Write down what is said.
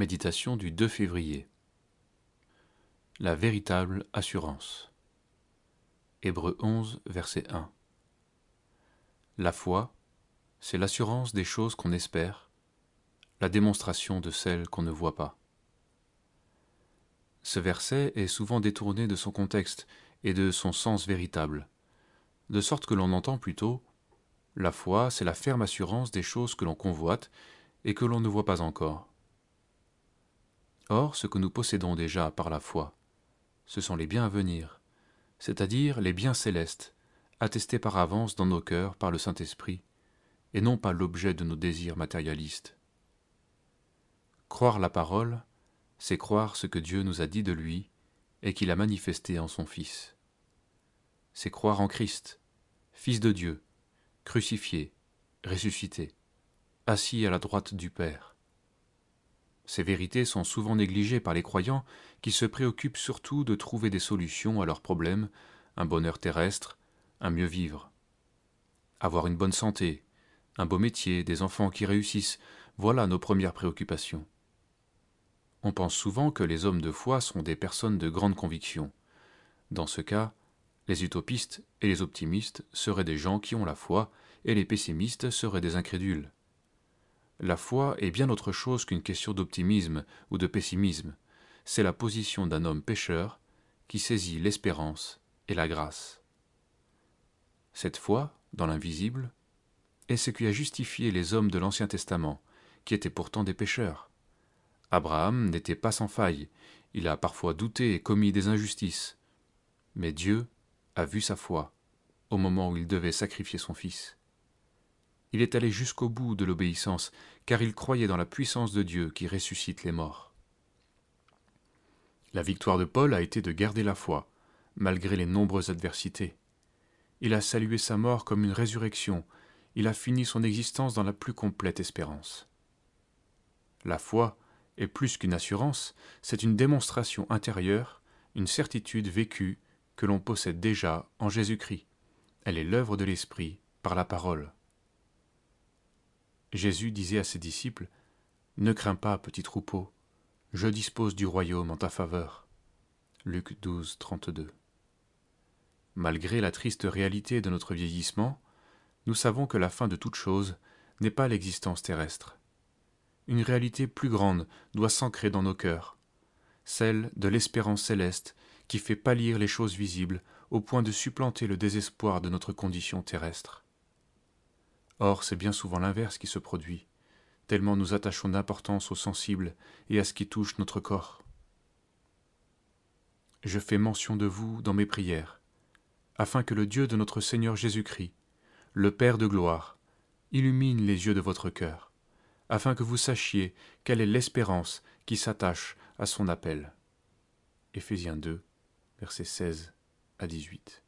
Méditation du 2 février. La véritable assurance. Hébreu 11, verset 1. La foi, c'est l'assurance des choses qu'on espère, la démonstration de celles qu'on ne voit pas. Ce verset est souvent détourné de son contexte et de son sens véritable, de sorte que l'on entend plutôt La foi, c'est la ferme assurance des choses que l'on convoite et que l'on ne voit pas encore. Or, ce que nous possédons déjà par la foi, ce sont les biens à venir, c'est-à-dire les biens célestes, attestés par avance dans nos cœurs par le Saint-Esprit, et non pas l'objet de nos désirs matérialistes. Croire la parole, c'est croire ce que Dieu nous a dit de lui et qu'il a manifesté en son Fils. C'est croire en Christ, Fils de Dieu, crucifié, ressuscité, assis à la droite du Père. Ces vérités sont souvent négligées par les croyants qui se préoccupent surtout de trouver des solutions à leurs problèmes, un bonheur terrestre, un mieux vivre. Avoir une bonne santé, un beau métier, des enfants qui réussissent, voilà nos premières préoccupations. On pense souvent que les hommes de foi sont des personnes de grande conviction. Dans ce cas, les utopistes et les optimistes seraient des gens qui ont la foi, et les pessimistes seraient des incrédules. La foi est bien autre chose qu'une question d'optimisme ou de pessimisme. C'est la position d'un homme pécheur qui saisit l'espérance et la grâce. Cette foi, dans l'invisible, est ce qui a justifié les hommes de l'Ancien Testament, qui étaient pourtant des pécheurs. Abraham n'était pas sans faille, il a parfois douté et commis des injustices. Mais Dieu a vu sa foi au moment où il devait sacrifier son fils. Il est allé jusqu'au bout de l'obéissance, car il croyait dans la puissance de Dieu qui ressuscite les morts. La victoire de Paul a été de garder la foi, malgré les nombreuses adversités. Il a salué sa mort comme une résurrection, il a fini son existence dans la plus complète espérance. La foi est plus qu'une assurance, c'est une démonstration intérieure, une certitude vécue que l'on possède déjà en Jésus-Christ. Elle est l'œuvre de l'Esprit par la parole. Jésus disait à ses disciples Ne crains pas, petit troupeau, je dispose du royaume en ta faveur. Luc 12, 32. Malgré la triste réalité de notre vieillissement, nous savons que la fin de toute chose n'est pas l'existence terrestre. Une réalité plus grande doit s'ancrer dans nos cœurs, celle de l'espérance céleste qui fait pâlir les choses visibles au point de supplanter le désespoir de notre condition terrestre. Or, c'est bien souvent l'inverse qui se produit, tellement nous attachons d'importance au sensible et à ce qui touche notre corps. Je fais mention de vous dans mes prières, afin que le Dieu de notre Seigneur Jésus-Christ, le Père de gloire, illumine les yeux de votre cœur, afin que vous sachiez quelle est l'espérance qui s'attache à son appel. Éphésiens 2, versets 16 à 18.